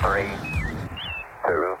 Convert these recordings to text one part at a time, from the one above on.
Three, two,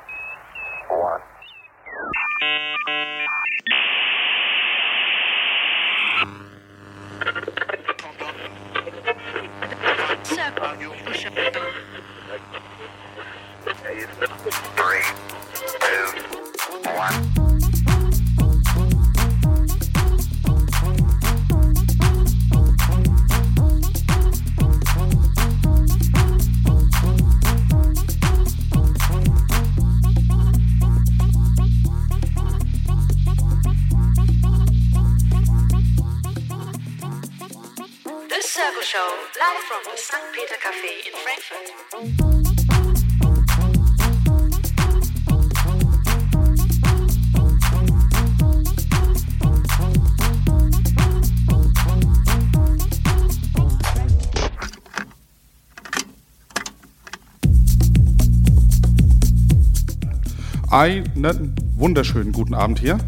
Einen wunderschönen guten Abend hier.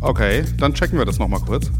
Okay, dann checken wir das nochmal kurz.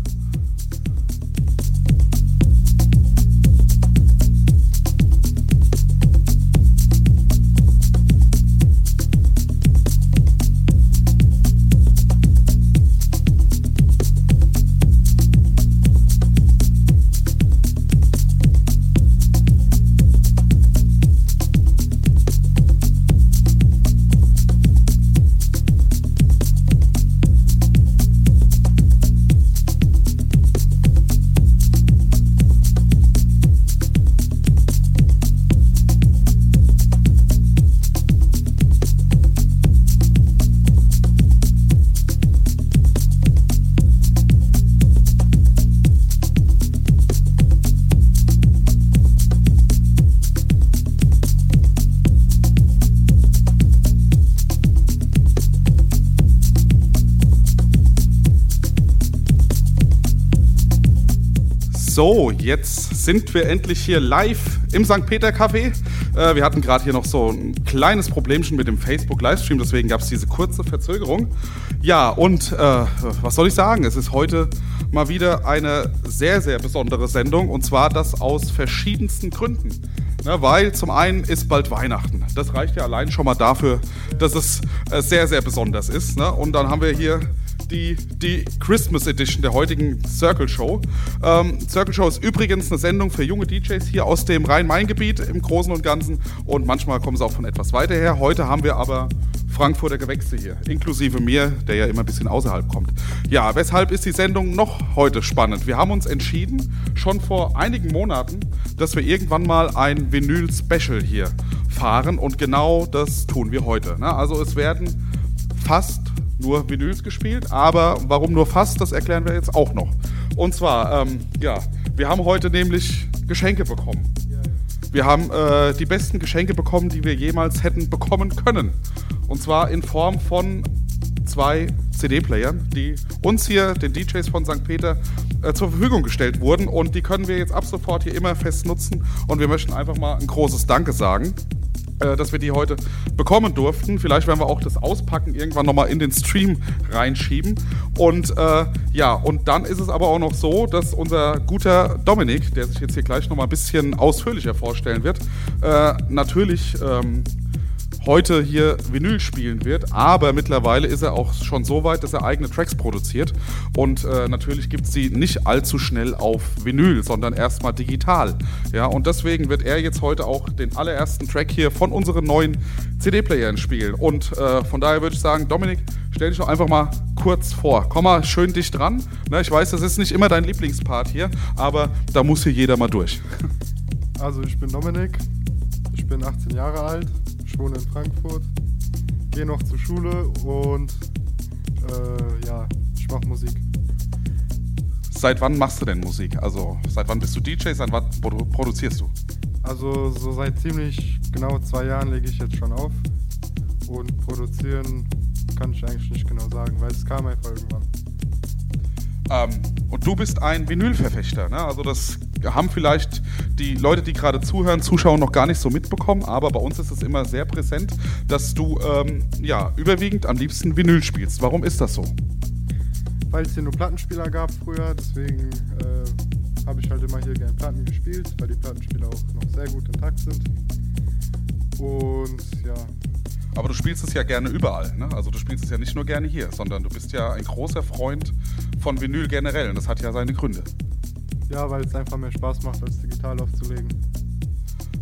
Jetzt sind wir endlich hier live im St. Peter Café. Äh, wir hatten gerade hier noch so ein kleines Problemchen mit dem Facebook Livestream, deswegen gab es diese kurze Verzögerung. Ja, und äh, was soll ich sagen? Es ist heute mal wieder eine sehr, sehr besondere Sendung und zwar das aus verschiedensten Gründen. Ne, weil zum einen ist bald Weihnachten. Das reicht ja allein schon mal dafür, dass es äh, sehr, sehr besonders ist. Ne? Und dann haben wir hier die, die Christmas Edition der heutigen Circle Show. Ähm, Circle Show ist übrigens eine Sendung für junge DJs hier aus dem Rhein-Main-Gebiet im Großen und Ganzen und manchmal kommen sie auch von etwas weiter her. Heute haben wir aber Frankfurter Gewächse hier, inklusive mir, der ja immer ein bisschen außerhalb kommt. Ja, weshalb ist die Sendung noch heute spannend? Wir haben uns entschieden, schon vor einigen Monaten, dass wir irgendwann mal ein Vinyl-Special hier fahren und genau das tun wir heute. Ne? Also es werden fast nur Vinyls gespielt, aber warum nur fast, das erklären wir jetzt auch noch. Und zwar, ähm, ja, wir haben heute nämlich Geschenke bekommen. Wir haben äh, die besten Geschenke bekommen, die wir jemals hätten bekommen können. Und zwar in Form von zwei CD-Playern, die uns hier, den DJs von St. Peter, äh, zur Verfügung gestellt wurden. Und die können wir jetzt ab sofort hier immer fest nutzen. Und wir möchten einfach mal ein großes Danke sagen äh, dass wir die heute bekommen durften. Vielleicht werden wir auch das Auspacken irgendwann nochmal in den Stream reinschieben. Und äh, ja, und dann ist es aber auch noch so, dass unser guter Dominik, der sich jetzt hier gleich nochmal ein bisschen ausführlicher vorstellen wird, äh, natürlich ähm, heute hier Vinyl spielen wird, aber mittlerweile ist er auch schon so weit, dass er eigene Tracks produziert und äh, natürlich gibt es sie nicht allzu schnell auf Vinyl, sondern erstmal digital. Ja, und deswegen wird er jetzt heute auch den allerersten Track hier von unseren neuen CD-Playern spielen und äh, von daher würde ich sagen, Dominik, stell dich doch einfach mal kurz vor. Komm mal schön dicht dran. Ne, ich weiß, das ist nicht immer dein Lieblingspart hier, aber da muss hier jeder mal durch. Also ich bin Dominik, ich bin 18 Jahre alt, ich wohne in Frankfurt, gehe noch zur Schule und äh, ja, ich mache Musik. Seit wann machst du denn Musik? Also seit wann bist du DJ? Seit wann produ produzierst du? Also so seit ziemlich genau zwei Jahren lege ich jetzt schon auf und produzieren kann ich eigentlich nicht genau sagen, weil es kam einfach irgendwann. Ähm, und du bist ein Vinylverfechter, ne? Also das haben vielleicht die Leute, die gerade zuhören, Zuschauer noch gar nicht so mitbekommen, aber bei uns ist es immer sehr präsent, dass du ähm, ja überwiegend am liebsten Vinyl spielst. Warum ist das so? Weil es hier nur Plattenspieler gab früher, deswegen äh, habe ich halt immer hier gerne Platten gespielt, weil die Plattenspieler auch noch sehr gut intakt sind. Und ja, Aber du spielst es ja gerne überall, ne? Also du spielst es ja nicht nur gerne hier, sondern du bist ja ein großer Freund von Vinyl generell und das hat ja seine Gründe. Ja weil es einfach mehr Spaß macht, als digital aufzulegen.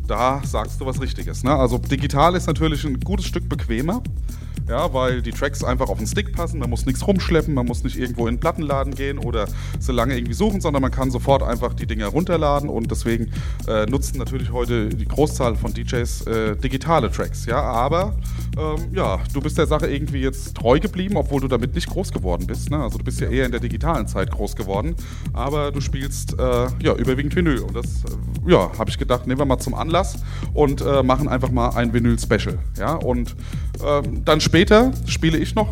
Da sagst du was Richtiges. Ne? Also digital ist natürlich ein gutes Stück bequemer. Ja, weil die Tracks einfach auf den Stick passen, man muss nichts rumschleppen, man muss nicht irgendwo in den Plattenladen gehen oder so lange irgendwie suchen, sondern man kann sofort einfach die Dinger runterladen und deswegen äh, nutzen natürlich heute die Großzahl von DJs äh, digitale Tracks. Ja, aber ähm, ja, du bist der Sache irgendwie jetzt treu geblieben, obwohl du damit nicht groß geworden bist. Ne? Also du bist ja eher in der digitalen Zeit groß geworden, aber du spielst äh, ja überwiegend Vinyl und das äh, ja, habe ich gedacht, nehmen wir mal zum Anlass und äh, machen einfach mal ein Vinyl-Special. Ja, und ähm, dann später spiele ich noch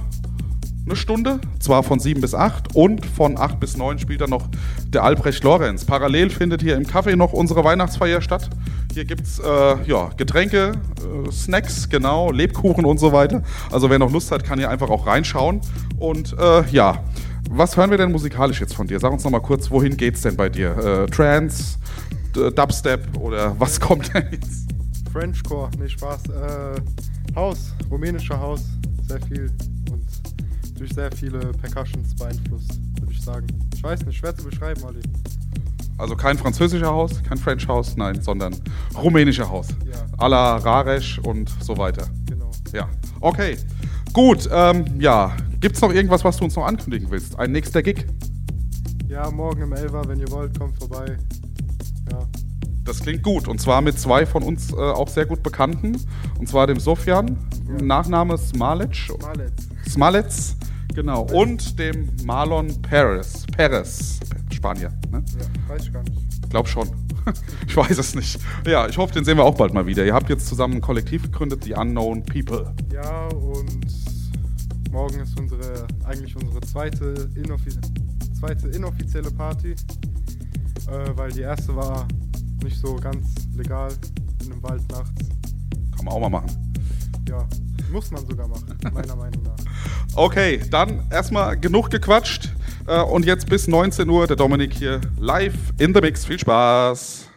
eine Stunde, zwar von 7 bis 8 und von 8 bis 9 spielt dann noch der Albrecht Lorenz. Parallel findet hier im Café noch unsere Weihnachtsfeier statt. Hier gibt es äh, ja, Getränke, äh, Snacks, genau, Lebkuchen und so weiter. Also wer noch Lust hat, kann hier einfach auch reinschauen. Und äh, ja, was hören wir denn musikalisch jetzt von dir? Sag uns noch mal kurz, wohin geht's denn bei dir? Äh, Trance, Dubstep oder was kommt denn jetzt? Frenchcore, nee, Spaß. Äh, Haus, rumänischer Haus, sehr viel und durch sehr viele Percussions beeinflusst, würde ich sagen. Ich weiß nicht, schwer zu beschreiben, Olli. Also kein französischer Haus, kein French House, nein, sondern rumänischer Haus. Ja. A la Raresh und so weiter. Genau. Ja, okay. Gut, ähm, ja. Gibt es noch irgendwas, was du uns noch ankündigen willst? Ein nächster Gig? Ja, morgen im Elva, wenn ihr wollt, kommt vorbei. Ja, Das klingt gut. Und zwar mit zwei von uns äh, auch sehr gut Bekannten. Und zwar dem Sofian, Ja. Nachname Smalic. Malez. Smalec, genau. Und dem Marlon Perez. Perez, Spanier. Ne? Ja, weiß ich gar nicht. Glaub schon. ich weiß es nicht. Ja, ich hoffe, den sehen wir auch bald mal wieder. Ihr habt jetzt zusammen ein Kollektiv gegründet, The Unknown People. Ja, und morgen ist unsere, eigentlich unsere zweite, inoffi zweite inoffizielle Party, äh, weil die erste war nicht so ganz legal in einem Wald nachts. Kann man auch mal machen. Ja, muss man sogar machen, meiner Meinung nach. Okay, dann erstmal genug gequatscht. Äh, und jetzt bis 19 Uhr der Dominik hier live in the Mix. Viel Spaß.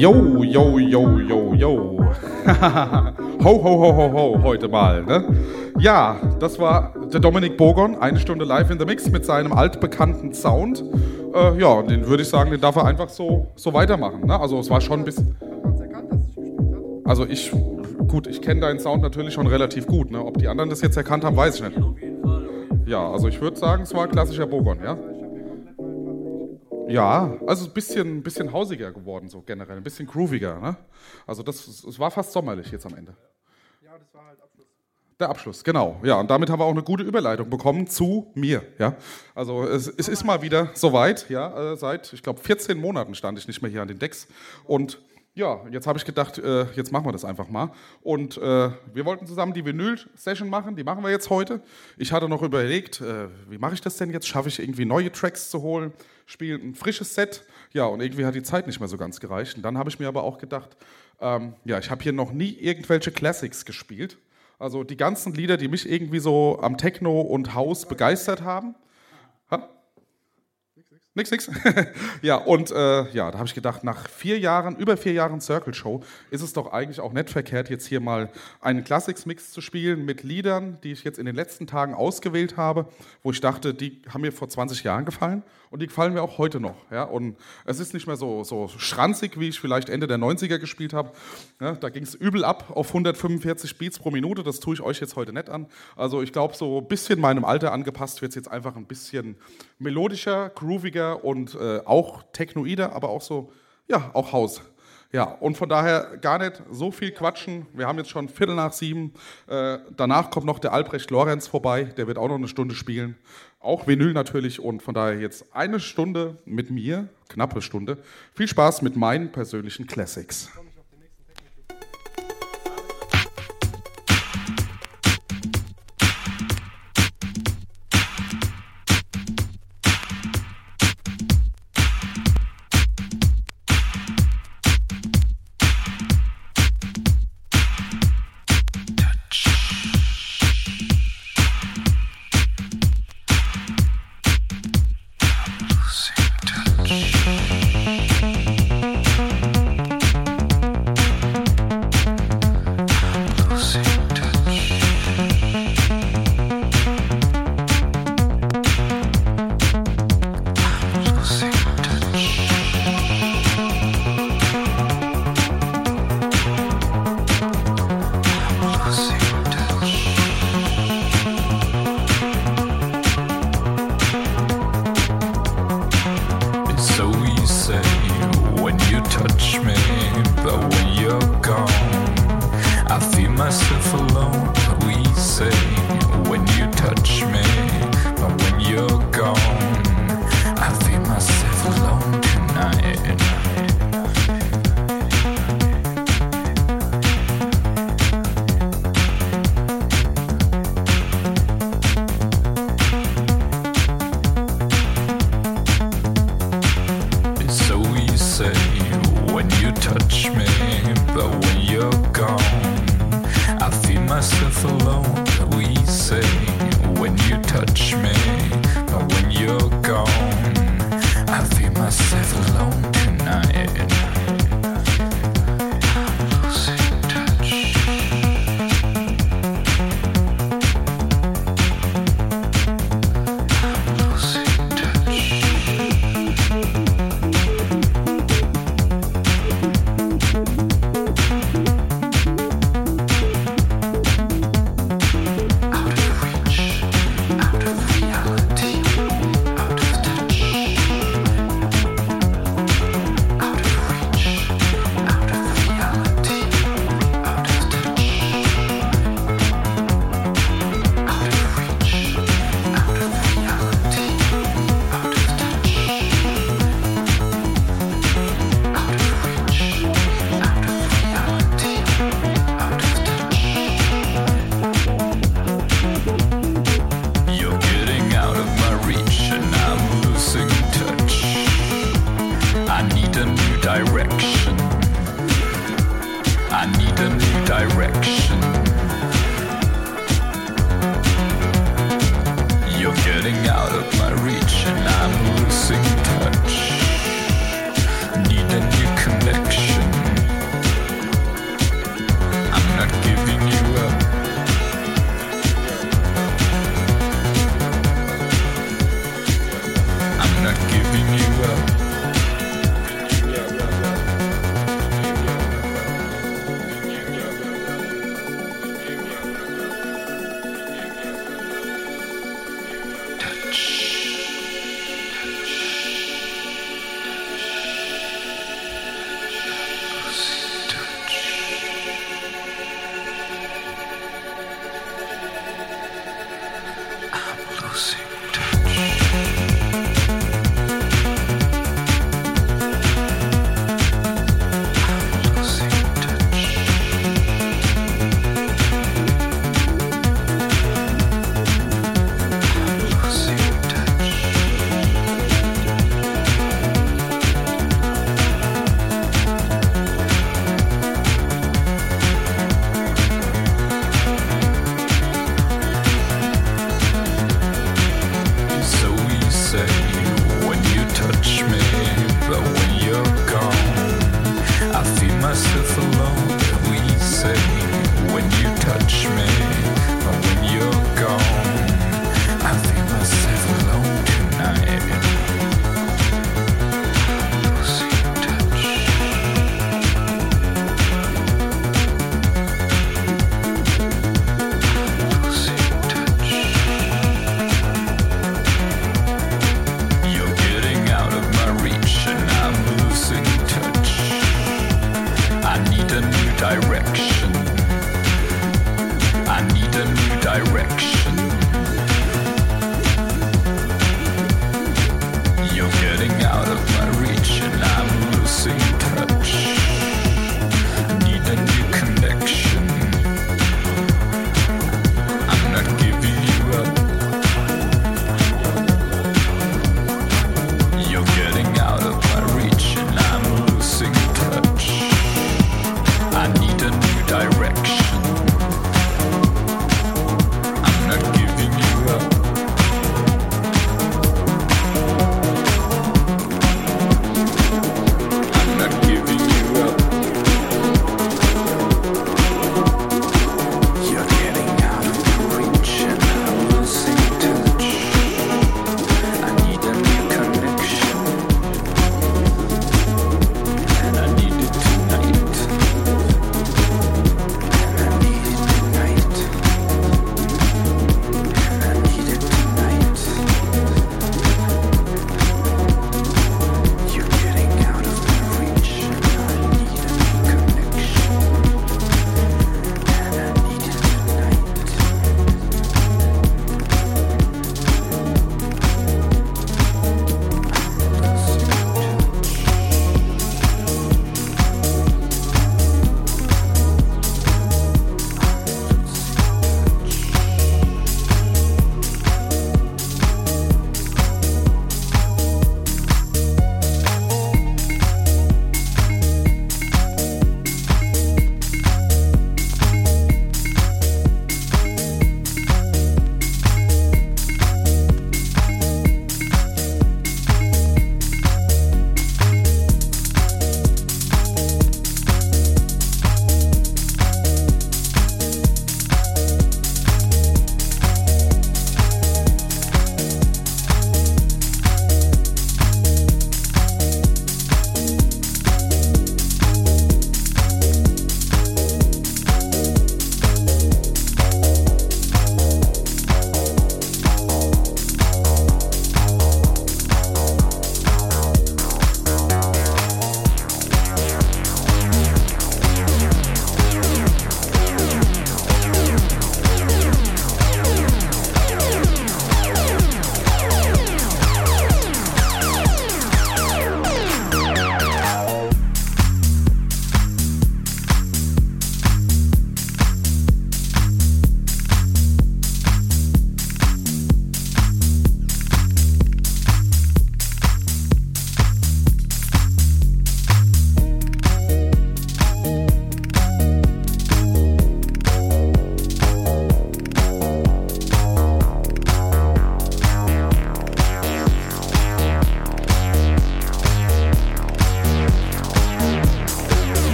Yo, yo, yo, yo, yo. ho, ho, ho, ho, ho, heute mal. Ne? Ja, das war der Dominik Bogon, eine Stunde live in the Mix mit seinem altbekannten Sound. Äh, ja, den würde ich sagen, den darf er einfach so, so weitermachen. Ne? Also es war schon ein bisschen... Also ich, gut, ich kenne deinen Sound natürlich schon relativ gut. Ne? Ob die anderen das jetzt erkannt haben, weiß ich nicht. Ja, also ich würde sagen, es war klassischer Bogon, ja? Ja, also ein bisschen, bisschen hausiger geworden, so generell, ein bisschen grooviger. Ne? Also das, es war fast sommerlich jetzt am Ende. Ja, das war halt Abschluss. Der Abschluss, genau. Ja, und damit haben wir auch eine gute Überleitung bekommen zu mir. Ja, also es, es ist mal wieder soweit. Ja, äh, seit ich glaube 14 Monaten stand ich nicht mehr hier an den Decks und ja, jetzt habe ich gedacht, äh, jetzt machen wir das einfach mal. Und äh, wir wollten zusammen die Vinyl-Session machen, die machen wir jetzt heute. Ich hatte noch überlegt, äh, wie mache ich das denn jetzt? Schaffe ich irgendwie neue Tracks zu holen? Spiele ein frisches Set? Ja, und irgendwie hat die Zeit nicht mehr so ganz gereicht. Und dann habe ich mir aber auch gedacht, ähm, ja, ich habe hier noch nie irgendwelche Classics gespielt. Also die ganzen Lieder, die mich irgendwie so am Techno und House begeistert haben. Ha? Nix, nix. ja, und äh, ja, da habe ich gedacht, nach vier Jahren, über vier Jahren Circle Show, ist es doch eigentlich auch nicht verkehrt, jetzt hier mal einen Classics-Mix zu spielen mit Liedern, die ich jetzt in den letzten Tagen ausgewählt habe, wo ich dachte, die haben mir vor 20 Jahren gefallen und die gefallen mir auch heute noch. Ja? Und es ist nicht mehr so, so schranzig, wie ich vielleicht Ende der 90er gespielt habe. Ja, da ging es übel ab auf 145 Beats pro Minute, das tue ich euch jetzt heute nicht an. Also ich glaube, so ein bisschen meinem Alter angepasst wird es jetzt einfach ein bisschen melodischer, grooviger und äh, auch technoider, aber auch so, ja, auch Haus. Ja, und von daher gar nicht so viel quatschen. Wir haben jetzt schon Viertel nach sieben. Äh, danach kommt noch der Albrecht Lorenz vorbei, der wird auch noch eine Stunde spielen. Auch Vinyl natürlich und von daher jetzt eine Stunde mit mir, knappe Stunde. Viel Spaß mit meinen persönlichen Classics.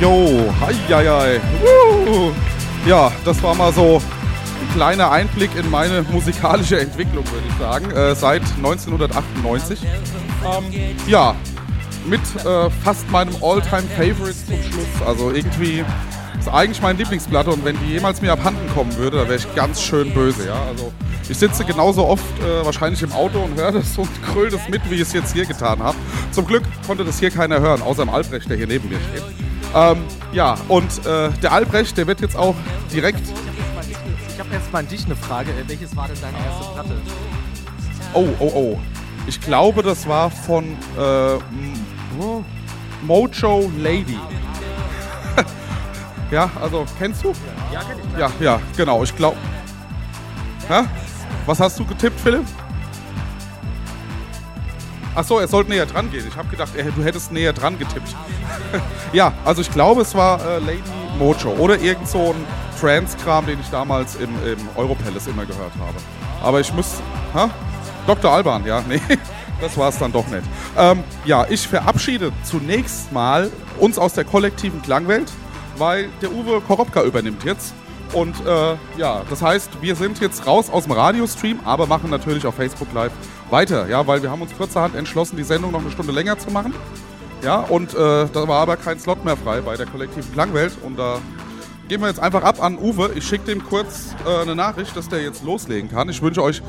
Yo, heieiei. Ja, das war mal so ein kleiner Einblick in meine musikalische Entwicklung, würde ich sagen, äh, seit 1998. Ähm, ja, mit äh, fast meinem All-Time-Favorite zum Schluss. Also irgendwie ist eigentlich meine Lieblingsplatte und wenn die jemals mir abhanden kommen würde, da wäre ich ganz schön böse. Ja? Also ich sitze genauso oft äh, wahrscheinlich im Auto und höre das und kröll das mit, wie ich es jetzt hier getan habe. Zum Glück konnte das hier keiner hören, außer dem Albrecht, der hier neben mir steht. Ähm, ja, und äh, der Albrecht, der wird jetzt auch direkt. Ich habe erst mal an dich eine Frage. Äh, Welches war denn deine erste Platte? Oh, oh, oh. Ich glaube, das war von äh, M- Mojo Lady. ja, also, kennst du? Ja, kenn ich. Ja, ja, genau, ich glaube. Was hast du getippt, Philipp? Achso, er sollte näher dran gehen. Ich habe gedacht, er, du hättest näher dran getippt. ja, also ich glaube, es war äh, Lady Mojo oder irgend so ein Trance-Kram, den ich damals im, im Europalace immer gehört habe. Aber ich muss. Hä? Dr. Alban, ja, nee, das war es dann doch nicht. Ähm, ja, ich verabschiede zunächst mal uns aus der kollektiven Klangwelt, weil der Uwe Koropka übernimmt jetzt. Und äh, ja, das heißt, wir sind jetzt raus aus dem Radiostream, aber machen natürlich auf Facebook Live weiter, ja, weil wir haben uns kurzerhand entschlossen, die Sendung noch eine Stunde länger zu machen. Ja, und äh, da war aber kein Slot mehr frei bei der kollektiven Klangwelt und da gehen wir jetzt einfach ab an Uwe. Ich schicke dem kurz äh, eine Nachricht, dass der jetzt loslegen kann. Ich wünsche euch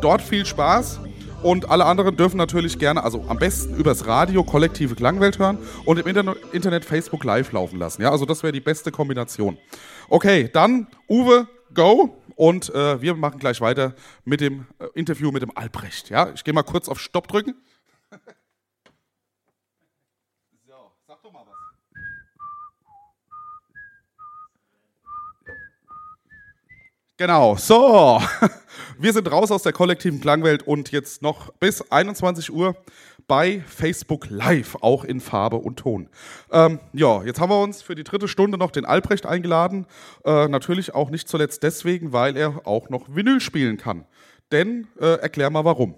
dort viel Spaß. Und alle anderen dürfen natürlich gerne, also am besten übers Radio kollektive Klangwelt hören und im Internet, Internet Facebook Live laufen lassen. Ja, also das wäre die beste Kombination. Okay, dann Uwe, go. Und äh, wir machen gleich weiter mit dem äh, Interview mit dem Albrecht. Ja, ich gehe mal kurz auf Stopp drücken. so, sag doch mal was. Genau, so. Wir sind raus aus der kollektiven Klangwelt und jetzt noch bis 21 Uhr bei Facebook Live, auch in Farbe und Ton. Ähm, ja, jetzt haben wir uns für die dritte Stunde noch den Albrecht eingeladen. Äh, natürlich auch nicht zuletzt deswegen, weil er auch noch Vinyl spielen kann. Denn, äh, erklär mal warum.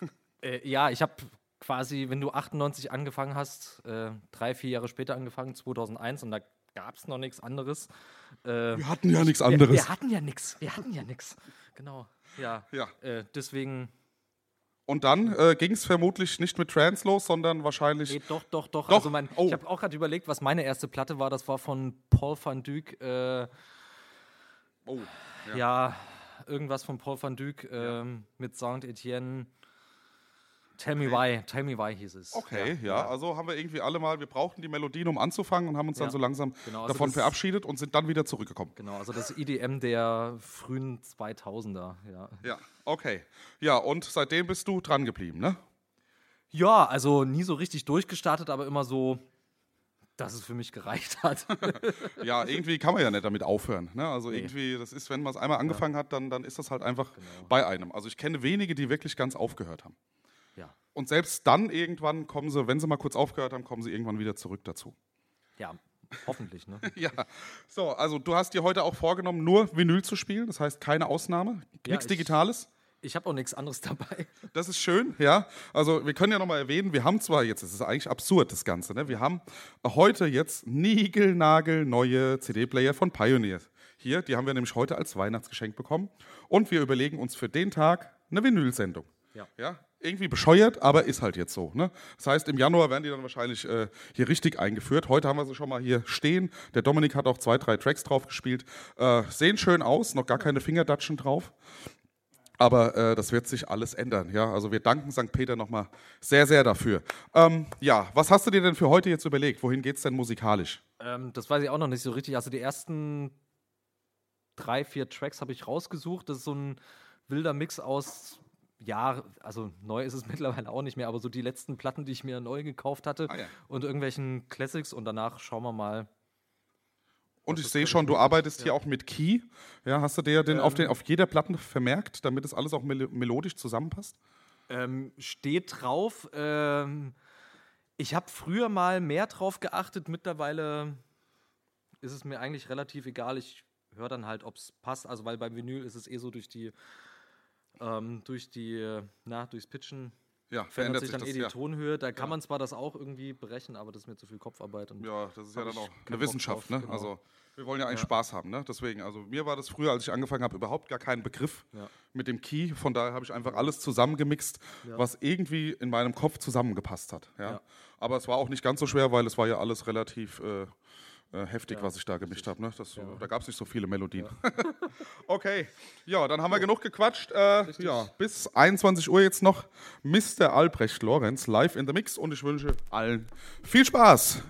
Äh, ja, ich habe quasi, wenn du 98 angefangen hast, äh, drei, vier Jahre später angefangen, 2001, und da gab es noch nichts anderes. Äh, Wir hatten ja nichts wir, anderes. wir hatten ja nichts. Wir hatten ja nichts. Genau. Ja. Ja. Äh, deswegen. Und dann äh, ging es vermutlich nicht mit Trance los, sondern wahrscheinlich. Nee, doch, doch, doch. Doch. Also mein, Oh. Ich habe auch gerade überlegt, was meine erste Platte war. Das war von Paul van Dyk. Äh, Oh, ja. irgendwas von Paul van Dyk ähm, mit Saint Etienne. Tell me why, tell me why hieß es. Okay, ja, also haben wir irgendwie alle mal, wir brauchten die Melodien, um anzufangen und haben uns dann Ja, so langsam genau, also davon verabschiedet und sind dann wieder zurückgekommen. Genau, also das IDM der frühen 2000er, ja. Ja, okay. Ja, und seitdem bist du dran geblieben, ne? Ja, also nie so richtig durchgestartet, aber immer so, dass es für mich gereicht hat. Ja, irgendwie kann man ja nicht damit aufhören. Ne? Also irgendwie, das ist, wenn man es einmal angefangen hat, dann, dann ist das halt einfach bei einem. Also ich kenne wenige, die wirklich ganz aufgehört haben. Und selbst dann irgendwann kommen sie, wenn sie mal kurz aufgehört haben, kommen sie irgendwann wieder zurück dazu. ja, hoffentlich, ne? Ja, so, also du hast dir heute auch vorgenommen, nur Vinyl zu spielen, das heißt keine Ausnahme, Ja, nichts ich- Digitales. Ich habe auch nichts anderes dabei. Das ist schön, ja. Also wir können ja nochmal erwähnen, wir haben zwar jetzt, es ist eigentlich absurd das Ganze, ne? wir haben heute jetzt niegelnagelneue CD-Player von Pioneer. Hier, die haben wir nämlich heute als Weihnachtsgeschenk bekommen. Und wir überlegen uns für den Tag eine Vinyl-Sendung. Ja. ja. Irgendwie bescheuert, aber ist halt jetzt so. Ne? Das heißt, im Januar werden die dann wahrscheinlich äh, hier richtig eingeführt. Heute haben wir sie schon mal hier stehen. Der Dominik hat auch zwei, drei Tracks drauf gespielt. Äh, sehen schön aus, noch gar keine Fingerdatschen drauf. Aber äh, das wird sich alles ändern. Ja? Also wir danken St. Peter nochmal sehr, sehr dafür. Ähm, ja, was hast du dir denn für heute jetzt überlegt? Wohin geht es denn musikalisch? Ähm, das weiß ich auch noch nicht so richtig. Also die ersten drei, vier Tracks habe ich rausgesucht. Das ist so ein wilder Mix aus, ja, also neu ist es mittlerweile auch nicht mehr, aber so die letzten Platten, die ich mir neu gekauft hatte Ah ja. und irgendwelchen Classics und danach schauen wir mal. Und ich sehe schon, du arbeitest Ja. hier auch mit Key. Ja, hast du dir den, auf, den Ähm. auf jeder Platte vermerkt, damit es alles auch mel melodisch zusammenpasst? Ähm, steht drauf. Ähm, ich habe früher mal mehr drauf geachtet. Mittlerweile ist es mir eigentlich relativ egal. Ich höre dann halt, ob es passt. Also, weil beim Vinyl ist es eh so durch die, ähm, durch die, na, durchs Pitchen Ja, verändert sich dann das, eh die ja. Tonhöhe. Da kann Ja. man zwar das auch irgendwie berechnen, aber das ist mir zu viel Kopfarbeit. Und Ja, das ist ja dann auch eine Wissenschaft, drauf, ne? genau. Also wir wollen ja eigentlich. Spaß haben, ne? Deswegen, also mir war das früher, als ich angefangen habe, überhaupt gar kein Begriff mit dem Key. Von daher habe ich einfach alles zusammengemixt, was irgendwie in meinem Kopf zusammengepasst hat. Ja? Ja. Aber es war auch nicht ganz so schwer, weil es war ja alles relativ äh, äh, heftig, ja, was ich da gemischt habe. Ne? Ja. Da gab es nicht so viele Melodien. Ja. okay, ja, dann haben wir genug gequatscht. Äh, ja, bis 21 Uhr jetzt noch Mr. Albrecht Lorenz live in the Mix und ich wünsche allen viel Spaß.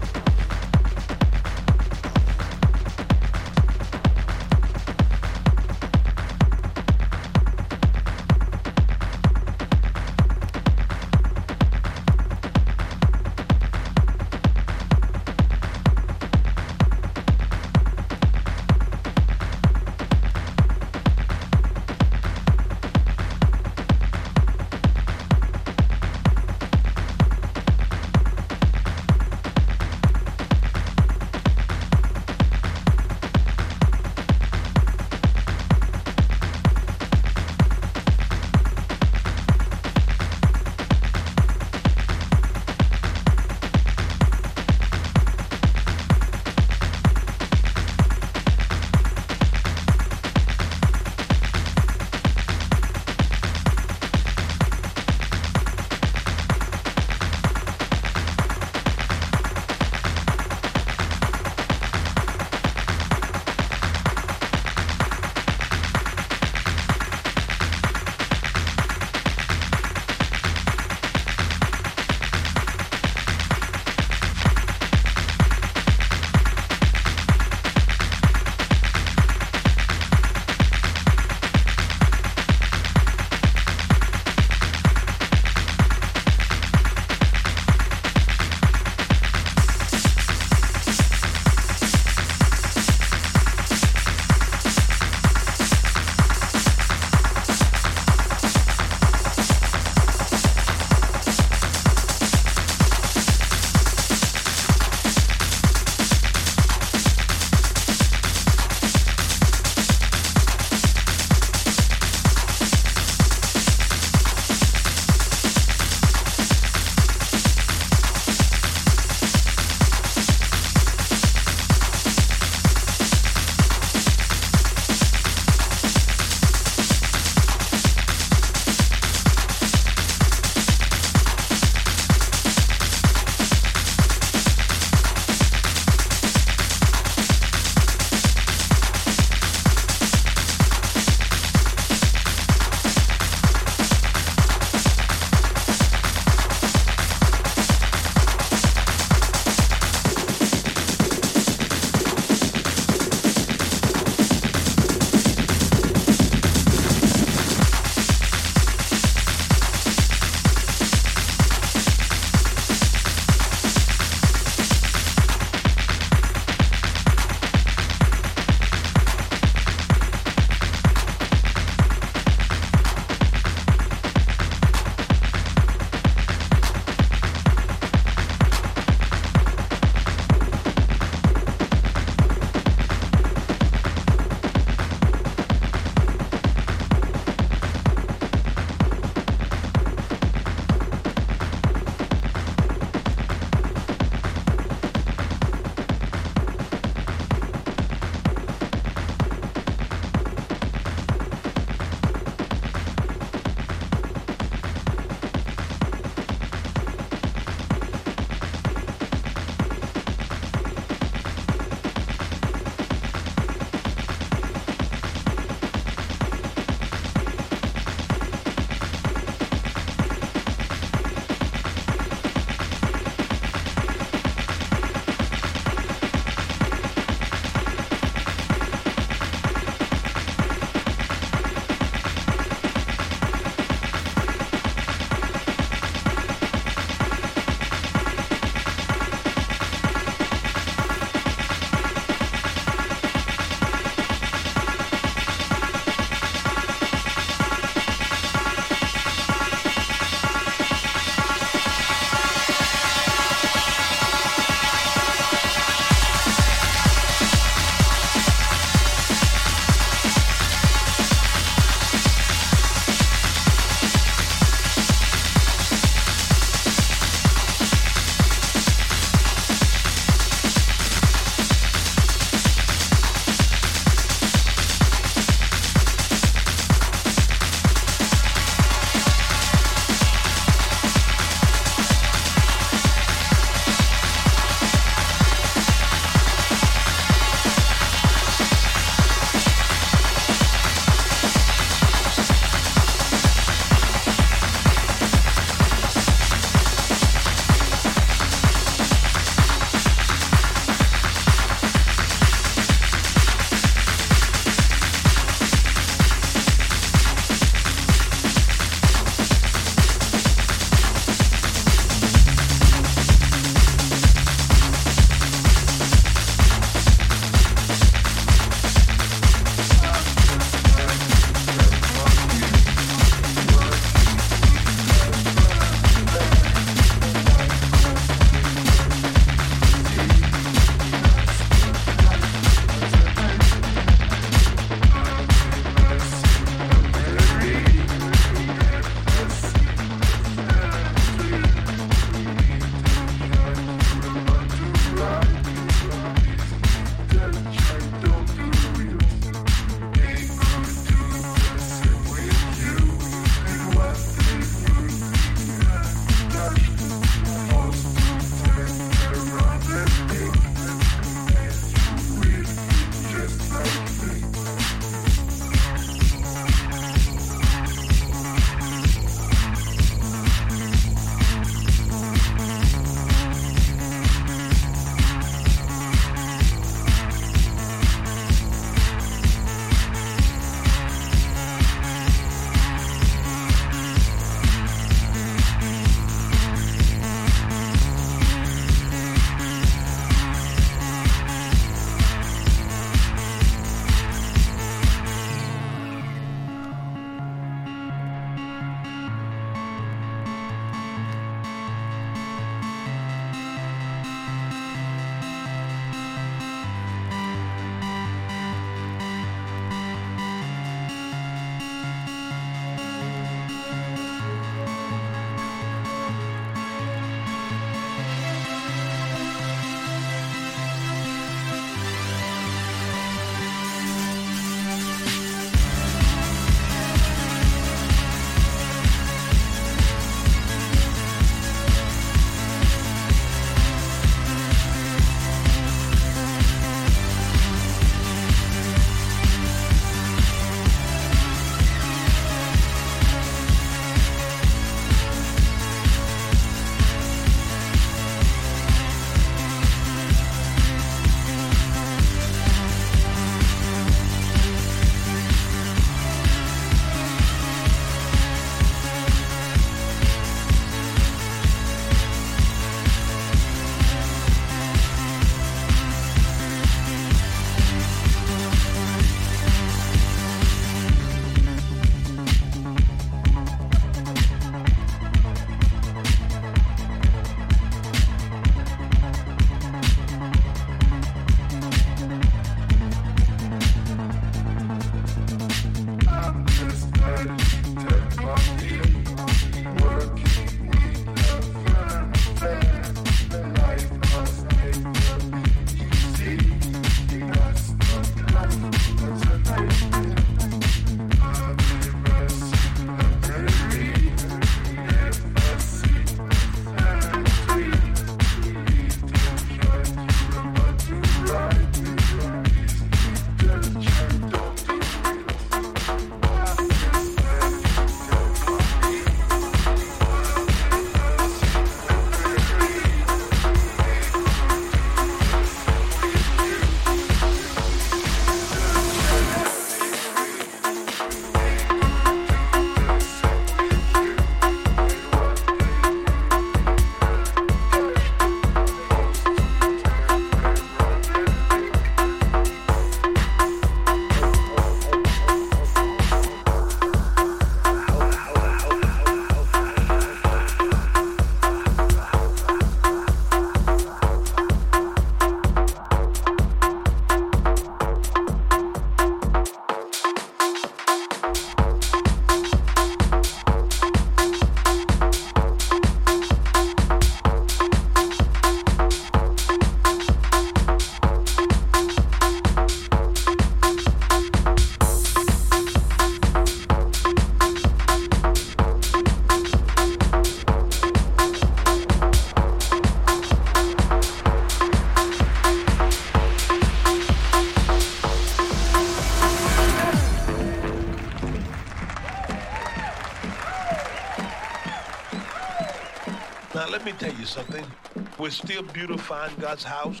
We're still beautifying God's house.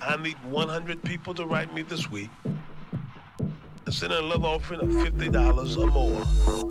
I need 100 people to write me this week and send a love offering of $50 or more.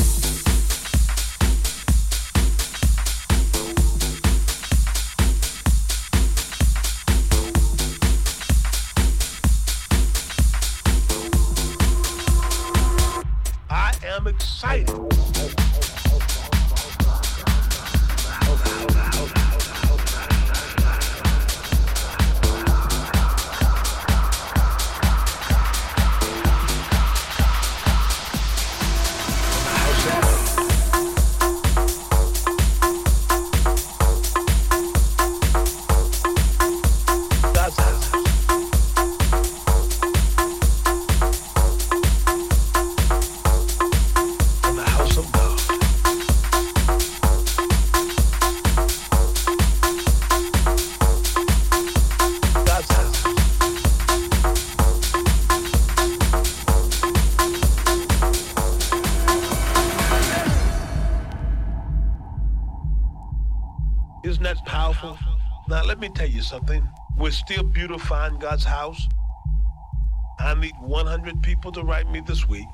Me tell you something. We're still beautifying God's house. I need 100 people to write me this week.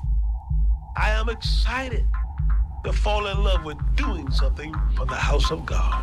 I am excited to fall in love with doing something for the house of God.